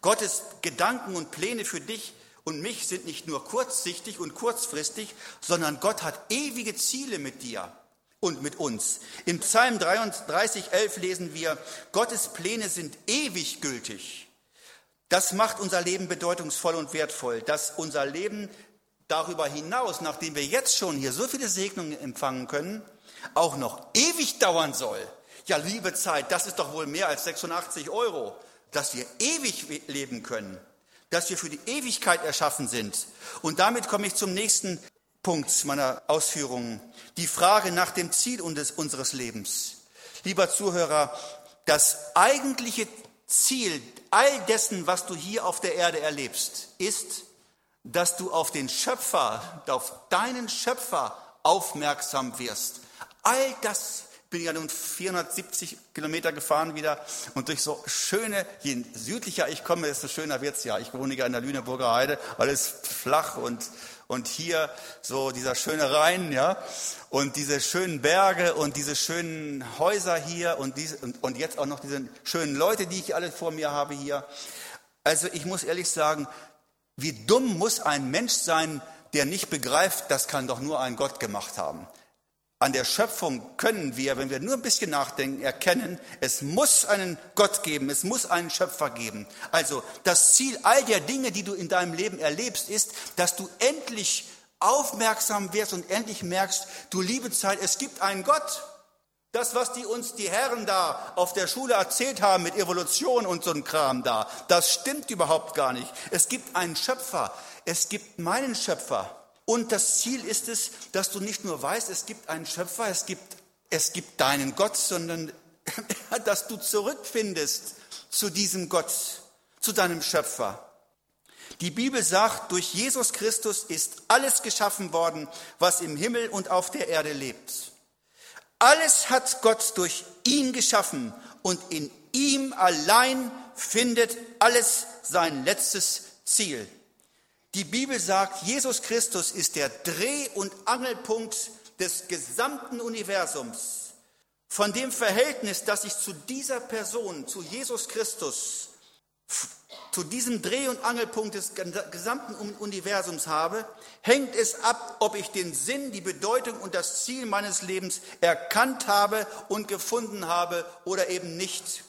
Gottes Gedanken und Pläne für dich und mich sind nicht nur kurzsichtig und kurzfristig, sondern Gott hat ewige Ziele mit dir und mit uns. Im Psalm 33, 11 lesen wir, Gottes Pläne sind ewig gültig. Das macht unser Leben bedeutungsvoll und wertvoll, dass unser Leben darüber hinaus, nachdem wir jetzt schon hier so viele Segnungen empfangen können, auch noch ewig dauern soll. Ja, liebe Zeit, das ist doch wohl mehr als 86 Euro, dass wir ewig leben können, dass wir für die Ewigkeit erschaffen sind. Und damit komme ich zum nächsten Punkt meiner Ausführungen. Die Frage nach dem Ziel unseres Lebens. Lieber Zuhörer, das eigentliche Ziel all dessen, was du hier auf der Erde erlebst, ist, dass du auf den Schöpfer, auf deinen Schöpfer aufmerksam wirst. All das bin ja nun 470 Kilometer gefahren wieder und durch so schöne, je südlicher ich komme, desto schöner wird's ja. Ich wohne ja in der Lüneburger Heide, alles flach und, und hier so dieser schöne Rhein, ja, und diese schönen Berge und diese schönen Häuser hier und, diese, und, und jetzt auch noch diese schönen Leute, die ich alle vor mir habe hier. Also ich muss ehrlich sagen, wie dumm muss ein Mensch sein, der nicht begreift, das kann doch nur ein Gott gemacht haben. An der Schöpfung können wir, wenn wir nur ein bisschen nachdenken, erkennen, es muss einen Gott geben, es muss einen Schöpfer geben. Also das Ziel all der Dinge, die du in deinem Leben erlebst, ist, dass du endlich aufmerksam wirst und endlich merkst, du liebe Zeit, es gibt einen Gott. Das, was die uns die Herren da auf der Schule erzählt haben mit Evolution und so ein Kram da, das stimmt überhaupt gar nicht. Es gibt einen Schöpfer. Es gibt meinen Schöpfer. Und das Ziel ist es, dass du nicht nur weißt, es gibt einen Schöpfer, es gibt, es gibt deinen Gott, sondern dass du zurückfindest zu diesem Gott, zu deinem Schöpfer. Die Bibel sagt, durch Jesus Christus ist alles geschaffen worden, was im Himmel und auf der Erde lebt. Alles hat Gott durch ihn geschaffen und in ihm allein findet alles sein letztes Ziel. Die Bibel sagt, Jesus Christus ist der Dreh- und Angelpunkt des gesamten Universums. Von dem Verhältnis, das ich zu dieser Person, zu Jesus Christus, zu diesem Dreh- und Angelpunkt des gesamten Universums habe, hängt es ab, ob ich den Sinn, die Bedeutung und das Ziel meines Lebens erkannt habe und gefunden habe oder eben nicht.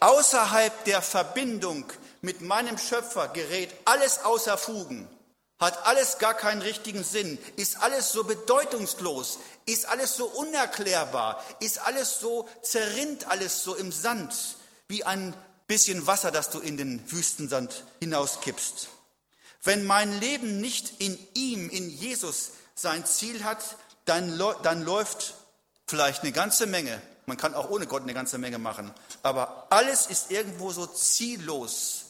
Außerhalb der Verbindung mit meinem Schöpfer gerät alles außer Fugen, hat alles gar keinen richtigen Sinn, ist alles so bedeutungslos, ist alles so unerklärbar, ist alles so zerrinnt, alles so im Sand, wie ein bisschen Wasser, das du in den Wüstensand hinauskippst. Wenn mein Leben nicht in ihm, in Jesus sein Ziel hat, dann, dann läuft vielleicht eine ganze Menge. Man kann auch ohne Gott eine ganze Menge machen. Aber alles ist irgendwo so ziellos.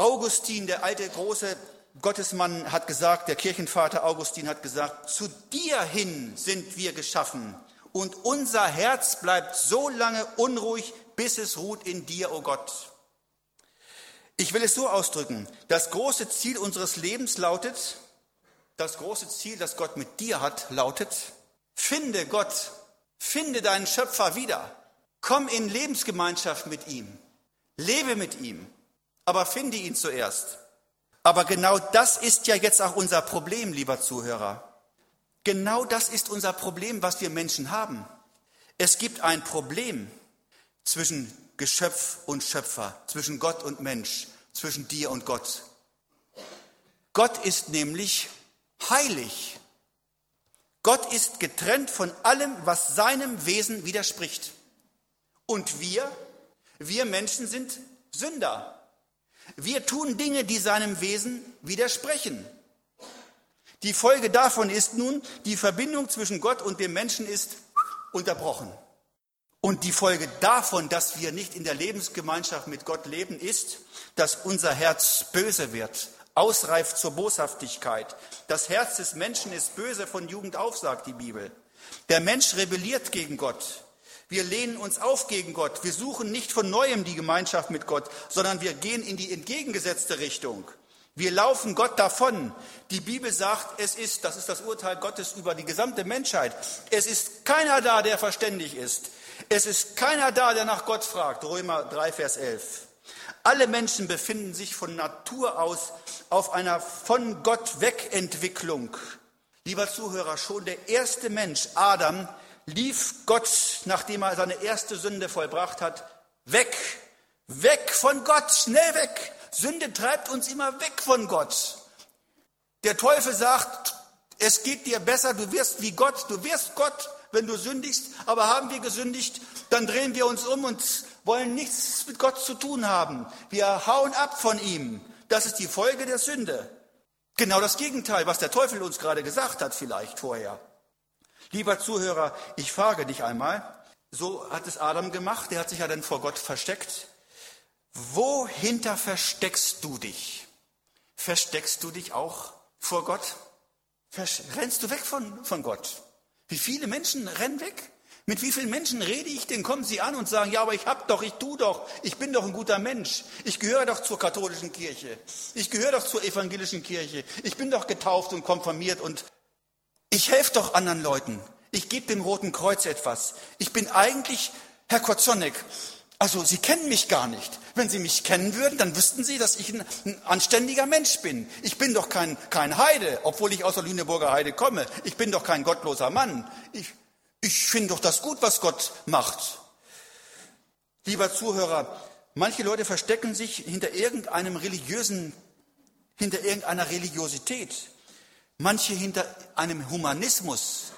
Augustin, der alte große Gottesmann, hat gesagt, der Kirchenvater Augustin hat gesagt, zu dir hin sind wir geschaffen und unser Herz bleibt so lange unruhig, bis es ruht in dir, o oh Gott. Ich will es so ausdrücken. Das große Ziel unseres Lebens lautet, das große Ziel, das Gott mit dir hat, lautet, finde Gott, finde deinen Schöpfer wieder. Komm in Lebensgemeinschaft mit ihm. Lebe mit ihm. Aber finde ihn zuerst. Aber genau das ist ja jetzt auch unser Problem, lieber Zuhörer. Genau das ist unser Problem, was wir Menschen haben. Es gibt ein Problem zwischen Geschöpf und Schöpfer, zwischen Gott und Mensch, zwischen dir und Gott. Gott ist nämlich heilig. Gott ist getrennt von allem, was seinem Wesen widerspricht. Und wir, wir Menschen sind Sünder. Wir tun Dinge, die seinem Wesen widersprechen. Die Folge davon ist nun, die Verbindung zwischen Gott und dem Menschen ist unterbrochen. Und die Folge davon, dass wir nicht in der Lebensgemeinschaft mit Gott leben, ist, dass unser Herz böse wird, ausreift zur Boshaftigkeit. Das Herz des Menschen ist böse von Jugend auf, sagt die Bibel. Der Mensch rebelliert gegen Gott. Wir lehnen uns auf gegen Gott. Wir suchen nicht von neuem die Gemeinschaft mit Gott, sondern wir gehen in die entgegengesetzte Richtung. Wir laufen Gott davon. Die Bibel sagt, es ist, das ist das Urteil Gottes über die gesamte Menschheit, es ist keiner da, der verständig ist. Es ist keiner da, der nach Gott fragt. Römer 3, Vers 11. Alle Menschen befinden sich von Natur aus auf einer von Gott Wegentwicklung. Lieber Zuhörer, schon der erste Mensch, Adam, lief Gott, nachdem er seine erste Sünde vollbracht hat, weg. Weg von Gott, schnell weg. Sünde treibt uns immer weg von Gott. Der Teufel sagt, es geht dir besser, du wirst wie Gott, du wirst Gott, wenn du sündigst, aber haben wir gesündigt, dann drehen wir uns um und wollen nichts mit Gott zu tun haben. Wir hauen ab von ihm. Das ist die Folge der Sünde. Genau das Gegenteil, was der Teufel uns gerade gesagt hat, vielleicht vorher. Lieber Zuhörer, ich frage dich einmal, so hat es Adam gemacht, der hat sich ja dann vor Gott versteckt. Wohinter versteckst du dich? Versteckst du dich auch vor Gott? Rennst du weg von, von Gott? Wie viele Menschen rennen weg? Mit wie vielen Menschen rede ich denn? Kommen sie an und sagen, ja, aber ich hab doch, ich tu doch, ich bin doch ein guter Mensch. Ich gehöre doch zur katholischen Kirche. Ich gehöre doch zur evangelischen Kirche. Ich bin doch getauft und konfirmiert und ich helfe doch anderen Leuten. Ich gebe dem Roten Kreuz etwas. Ich bin eigentlich Herr Kozonek. Also Sie kennen mich gar nicht. Wenn Sie mich kennen würden, dann wüssten Sie, dass ich ein, ein, anständiger Mensch bin. Ich bin doch kein, kein Heide, obwohl ich aus der Lüneburger Heide komme. Ich bin doch kein gottloser Mann. Ich, ich finde doch das gut, was Gott macht. Lieber Zuhörer, manche Leute verstecken sich hinter irgendeinem religiösen, hinter irgendeiner Religiosität. Manche hinter einem Humanismus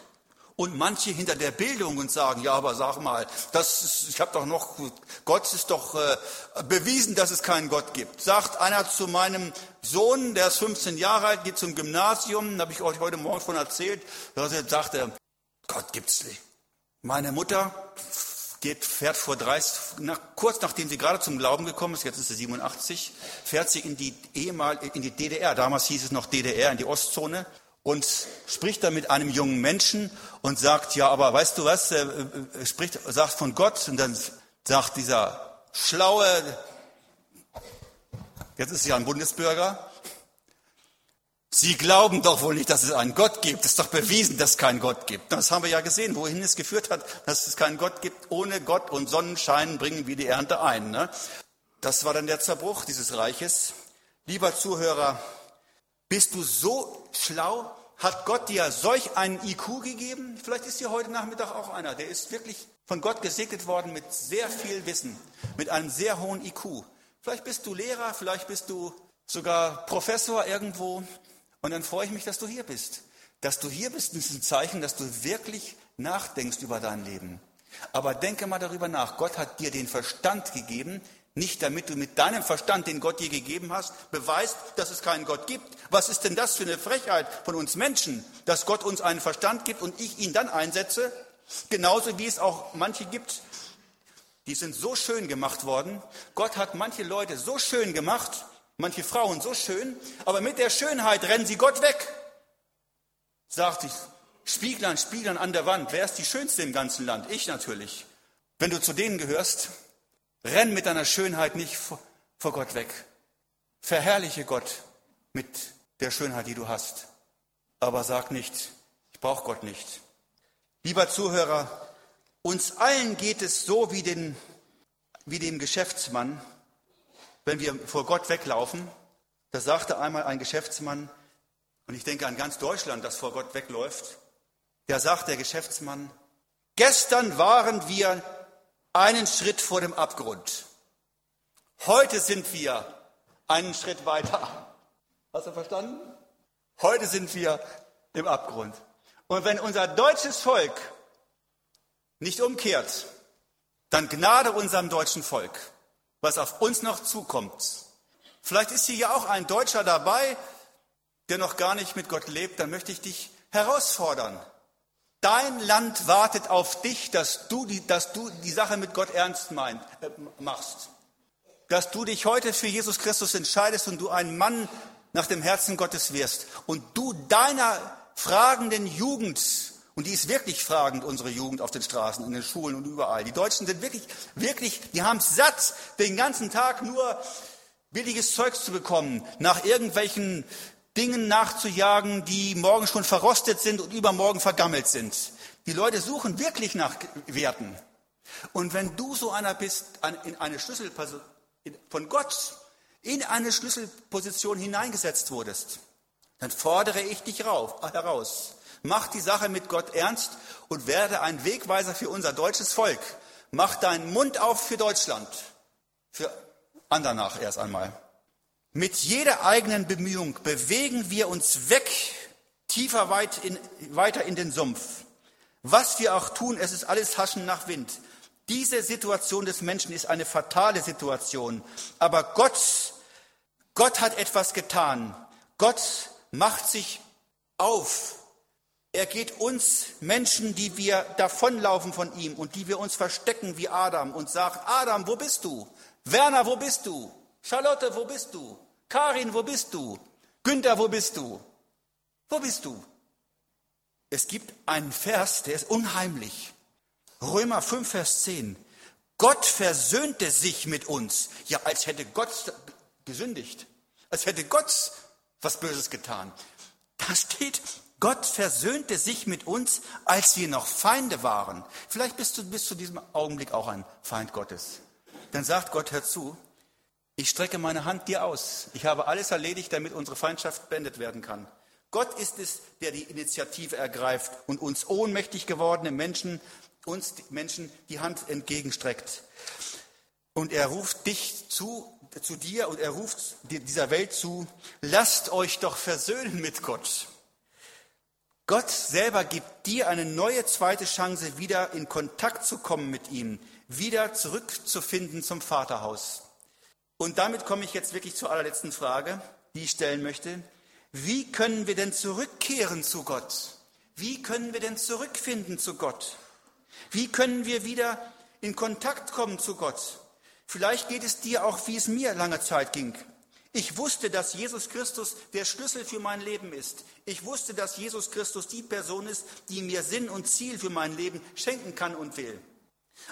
und manche hinter der Bildung und sagen, ja, aber sag mal, das ist, ich habe doch noch, Gott ist doch äh, bewiesen, dass es keinen Gott gibt. Sagt einer zu meinem Sohn, der ist 15 Jahre alt, geht zum Gymnasium, habe ich euch heute Morgen von erzählt, sagt er, Gott gibt's nicht. Meine Mutter geht, fährt vor 30, nach, kurz nachdem sie gerade zum Glauben gekommen ist, jetzt ist sie 87, fährt sie in die ehemal, in die DDR, damals hieß es noch DDR, in die Ostzone, und spricht da mit einem jungen Menschen und sagt, ja, aber weißt du was, er, er spricht, sagt von Gott und dann sagt dieser schlaue, jetzt ist sie ja ein Bundesbürger, Sie glauben doch wohl nicht, dass es einen Gott gibt. Es ist doch bewiesen, dass es keinen Gott gibt. Das haben wir ja gesehen, wohin es geführt hat, dass es keinen Gott gibt. Ohne Gott und Sonnenschein bringen wir die Ernte ein. Ne? Das war dann der Zerbruch dieses Reiches. Lieber Zuhörer, bist du so schlau? Hat Gott dir solch einen IQ gegeben? Vielleicht ist hier heute Nachmittag auch einer. Der ist wirklich von Gott gesegnet worden mit sehr viel Wissen, mit einem sehr hohen IQ. Vielleicht bist du Lehrer, vielleicht bist du sogar Professor irgendwo. Und dann freue ich mich, dass du hier bist. Dass du hier bist, ist ein Zeichen, dass du wirklich nachdenkst über dein Leben. Aber denke mal darüber nach. Gott hat dir den Verstand gegeben, nicht damit du mit deinem Verstand, den Gott dir gegeben hast, beweist, dass es keinen Gott gibt. Was ist denn das für eine Frechheit von uns Menschen, dass Gott uns einen Verstand gibt und ich ihn dann einsetze? Genauso wie es auch manche gibt, die sind so schön gemacht worden. Gott hat manche Leute so schön gemacht, manche Frauen so schön, aber mit der Schönheit rennen sie Gott weg. Sagt ich, Spieglern, Spieglern an der Wand, wer ist die Schönste im ganzen Land? Ich natürlich. Wenn du zu denen gehörst, renn mit deiner Schönheit nicht vor, Gott weg. Verherrliche Gott mit der Schönheit, die du hast. Aber sag nicht, ich brauche Gott nicht. Lieber Zuhörer, uns allen geht es so wie, den, wie dem Geschäftsmann, wenn wir vor Gott weglaufen, da sagte einmal ein Geschäftsmann, und ich denke an ganz Deutschland, das vor Gott wegläuft, da sagt der Geschäftsmann, gestern waren wir einen Schritt vor dem Abgrund. Heute sind wir einen Schritt weiter. Hast du verstanden? Heute sind wir im Abgrund. Und wenn unser deutsches Volk nicht umkehrt, dann Gnade unserem deutschen Volk was auf uns noch zukommt. Vielleicht ist hier ja auch ein Deutscher dabei, der noch gar nicht mit Gott lebt, dann möchte ich dich herausfordern. Dein Land wartet auf dich, dass du die, dass du die Sache mit Gott ernst meint, äh, machst. Dass du dich heute für Jesus Christus entscheidest und du ein Mann nach dem Herzen Gottes wirst. Und du deiner fragenden Jugend und die ist wirklich fragend, unsere Jugend auf den Straßen, in den Schulen und überall. Die Deutschen sind wirklich, wirklich, die haben es satt, den ganzen Tag nur billiges Zeugs zu bekommen, nach irgendwelchen Dingen nachzujagen, die morgen schon verrostet sind und übermorgen vergammelt sind. Die Leute suchen wirklich nach Werten. Und wenn du so einer bist, in eine Schlüsselposition, von Gott in eine Schlüsselposition hineingesetzt wurdest, dann fordere ich dich heraus Mach die Sache mit Gott ernst und werde ein Wegweiser für unser deutsches Volk. Mach deinen Mund auf für Deutschland. Für andernach erst einmal. Mit jeder eigenen Bemühung bewegen wir uns weg, tiefer weit in, weiter in den Sumpf. Was wir auch tun, es ist alles Haschen nach Wind. Diese Situation des Menschen ist eine fatale Situation. Aber Gott, Gott hat etwas getan. Gott macht sich auf er geht uns Menschen, die wir davonlaufen von ihm und die wir uns verstecken wie Adam und sagt, Adam, wo bist du? Werner, wo bist du? Charlotte, wo bist du? Karin, wo bist du? Günther, wo bist du? Wo bist du? Es gibt einen Vers, der ist unheimlich. Römer 5, Vers 10. Gott versöhnte sich mit uns. Ja, als hätte Gott gesündigt. Als hätte Gott was Böses getan. Da steht, Gott versöhnte sich mit uns, als wir noch Feinde waren. Vielleicht bist du bis zu diesem Augenblick auch ein Feind Gottes. Dann sagt Gott, hör zu, ich strecke meine Hand dir aus. Ich habe alles erledigt, damit unsere Feindschaft beendet werden kann. Gott ist es, der die Initiative ergreift und uns ohnmächtig gewordene Menschen, uns Menschen die Hand entgegenstreckt. Und er ruft dich zu, zu dir und er ruft dieser Welt zu, lasst euch doch versöhnen mit Gott. Gott selber gibt dir eine neue zweite Chance, wieder in Kontakt zu kommen mit ihm, wieder zurückzufinden zum Vaterhaus. Und damit komme ich jetzt wirklich zur allerletzten Frage, die ich stellen möchte. Wie können wir denn zurückkehren zu Gott? Wie können wir denn zurückfinden zu Gott? Wie können wir wieder in Kontakt kommen zu Gott? Vielleicht geht es dir auch, wie es mir lange Zeit ging. Ich wusste, dass Jesus Christus der Schlüssel für mein Leben ist. Ich wusste, dass Jesus Christus die Person ist, die mir Sinn und Ziel für mein Leben schenken kann und will.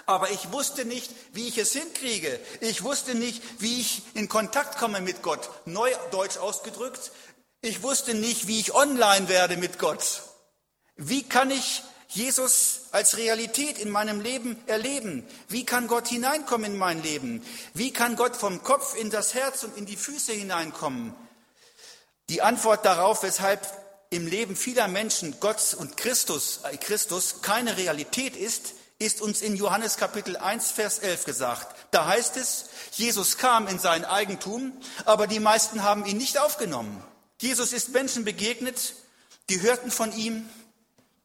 Aber ich wusste nicht, wie ich es hinkriege. Ich wusste nicht, wie ich in Kontakt komme mit Gott. Neudeutsch ausgedrückt, ich wusste nicht, wie ich online werde mit Gott. Wie kann ich Jesus als Realität in meinem Leben erleben? Wie kann Gott hineinkommen in mein Leben? Wie kann Gott vom Kopf in das Herz und in die Füße hineinkommen? Die Antwort darauf, weshalb im Leben vieler Menschen Gott und Christus, äh Christus keine Realität ist, ist uns in Johannes Kapitel 1, Vers 11 gesagt. Da heißt es, Jesus kam in sein Eigentum, aber die meisten haben ihn nicht aufgenommen. Jesus ist Menschen begegnet, die hörten von ihm,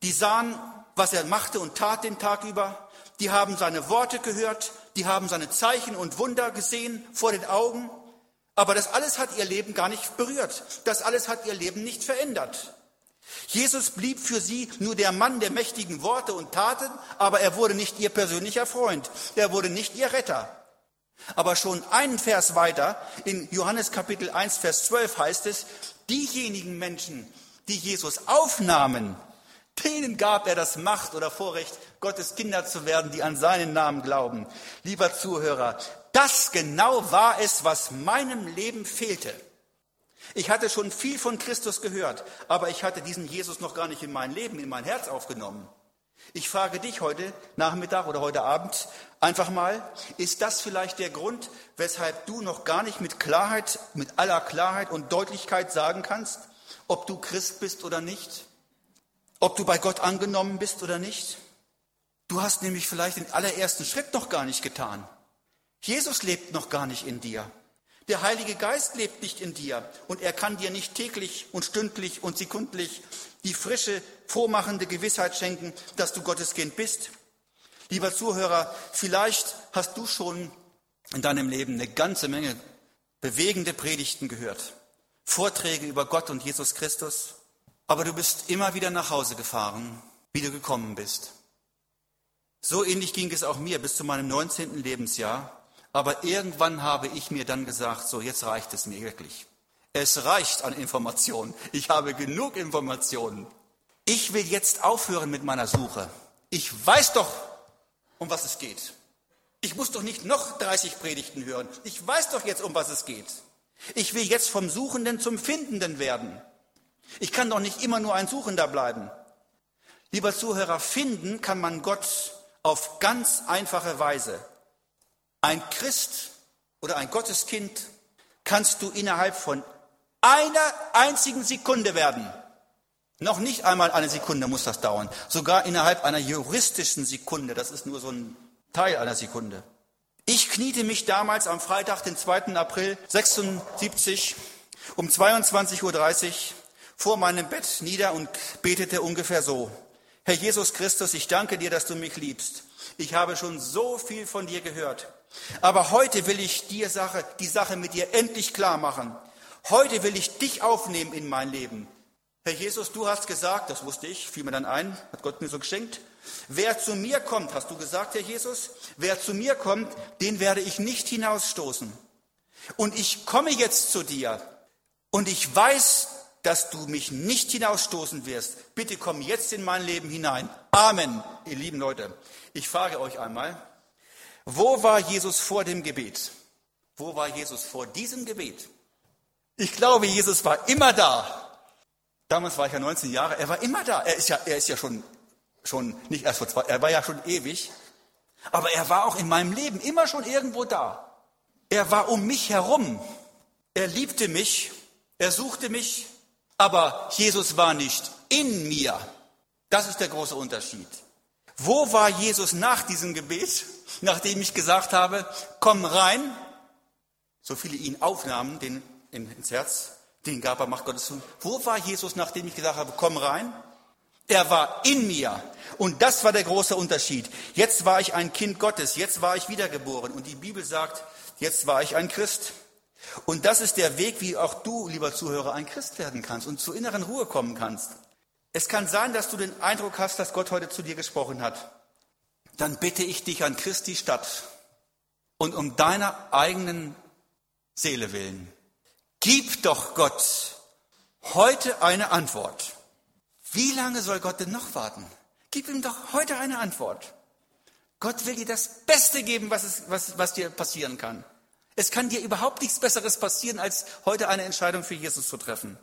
die sahen was er machte und tat den Tag über. Die haben seine Worte gehört, die haben seine Zeichen und Wunder gesehen vor den Augen. Aber das alles hat ihr Leben gar nicht berührt. Das alles hat ihr Leben nicht verändert. Jesus blieb für sie nur der Mann der mächtigen Worte und Taten, aber er wurde nicht ihr persönlicher Freund. Er wurde nicht ihr Retter. Aber schon einen Vers weiter, in Johannes Kapitel 1, Vers 12 heißt es, diejenigen Menschen, die Jesus aufnahmen, Denen gab er das Macht oder Vorrecht, Gottes Kinder zu werden, die an seinen Namen glauben. Lieber Zuhörer, das genau war es, was meinem Leben fehlte. Ich hatte schon viel von Christus gehört, aber ich hatte diesen Jesus noch gar nicht in mein Leben, in mein Herz aufgenommen. Ich frage dich heute Nachmittag oder heute Abend einfach mal, ist das vielleicht der Grund, weshalb du noch gar nicht mit Klarheit, mit aller Klarheit und Deutlichkeit sagen kannst, ob du Christ bist oder nicht? ob du bei Gott angenommen bist oder nicht. Du hast nämlich vielleicht den allerersten Schritt noch gar nicht getan. Jesus lebt noch gar nicht in dir. Der Heilige Geist lebt nicht in dir und er kann dir nicht täglich und stündlich und sekundlich die frische, vormachende Gewissheit schenken, dass du Gottes Kind bist. Lieber Zuhörer, vielleicht hast du schon in deinem Leben eine ganze Menge bewegende Predigten gehört, Vorträge über Gott und Jesus Christus. Aber du bist immer wieder nach Hause gefahren, wie du gekommen bist. So ähnlich ging es auch mir bis zu meinem 19. Lebensjahr. Aber irgendwann habe ich mir dann gesagt, so jetzt reicht es mir wirklich. Es reicht an Informationen. Ich habe genug Informationen. Ich will jetzt aufhören mit meiner Suche. Ich weiß doch, um was es geht. Ich muss doch nicht noch 30 Predigten hören. Ich weiß doch jetzt, um was es geht. Ich will jetzt vom Suchenden zum Findenden werden. Ich kann doch nicht immer nur ein Suchender bleiben. Lieber Zuhörer, finden kann man Gott auf ganz einfache Weise. Ein Christ oder ein Gotteskind kannst du innerhalb von einer einzigen Sekunde werden. Noch nicht einmal eine Sekunde muss das dauern. Sogar innerhalb einer juristischen Sekunde. Das ist nur so ein Teil einer Sekunde. Ich kniete mich damals am Freitag, den 2. April 76 um 22.30 Uhr vor meinem Bett nieder und betete ungefähr so. Herr Jesus Christus, ich danke dir, dass du mich liebst. Ich habe schon so viel von dir gehört. Aber heute will ich dir Sache, die Sache mit dir endlich klar machen. Heute will ich dich aufnehmen in mein Leben. Herr Jesus, du hast gesagt, das wusste ich, fiel mir dann ein, hat Gott mir so geschenkt. Wer zu mir kommt, hast du gesagt, Herr Jesus, wer zu mir kommt, den werde ich nicht hinausstoßen. Und ich komme jetzt zu dir und ich weiß, dass du mich nicht hinausstoßen wirst. Bitte komm jetzt in mein Leben hinein. Amen, ihr lieben Leute. Ich frage euch einmal, wo war Jesus vor dem Gebet? Wo war Jesus vor diesem Gebet? Ich glaube, Jesus war immer da. Damals war ich ja 19 Jahre, er war immer da. Er ist ja, er ist ja schon, schon nicht erst vor zwei, er war ja schon ewig. Aber er war auch in meinem Leben immer schon irgendwo da. Er war um mich herum. Er liebte mich. Er suchte mich. Aber Jesus war nicht in mir. Das ist der große Unterschied. Wo war Jesus nach diesem Gebet, nachdem ich gesagt habe, komm rein? So viele ihn aufnahmen den, ins Herz, den gab er, macht Gottes zu. Wo war Jesus, nachdem ich gesagt habe, komm rein? Er war in mir. Und das war der große Unterschied. Jetzt war ich ein Kind Gottes, jetzt war ich wiedergeboren. Und die Bibel sagt, jetzt war ich ein Christ. Und das ist der Weg, wie auch du, lieber Zuhörer, ein Christ werden kannst und zur inneren Ruhe kommen kannst. Es kann sein, dass du den Eindruck hast, dass Gott heute zu dir gesprochen hat. Dann bitte ich dich an Christi statt und um deiner eigenen Seele willen. Gib doch Gott heute eine Antwort. Wie lange soll Gott denn noch warten? Gib ihm doch heute eine Antwort. Gott will dir das Beste geben, was, es, was, was dir passieren kann. Es kann dir überhaupt nichts Besseres passieren, als heute eine Entscheidung für Jesus zu treffen.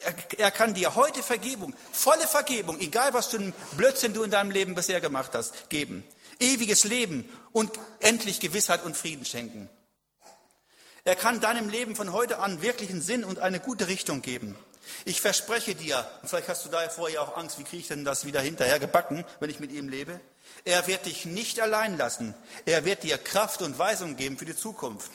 Er, er, kann dir heute Vergebung, volle Vergebung, egal was für einen Blödsinn du in deinem Leben bisher gemacht hast, geben. Ewiges Leben und endlich Gewissheit und Frieden schenken. Er kann deinem Leben von heute an wirklichen Sinn und eine gute Richtung geben. Ich verspreche dir, und vielleicht hast du daher vorher auch Angst, wie kriege ich denn das wieder hinterher gebacken, wenn ich mit ihm lebe? Er wird dich nicht allein lassen. Er wird dir Kraft und Weisung geben für die Zukunft.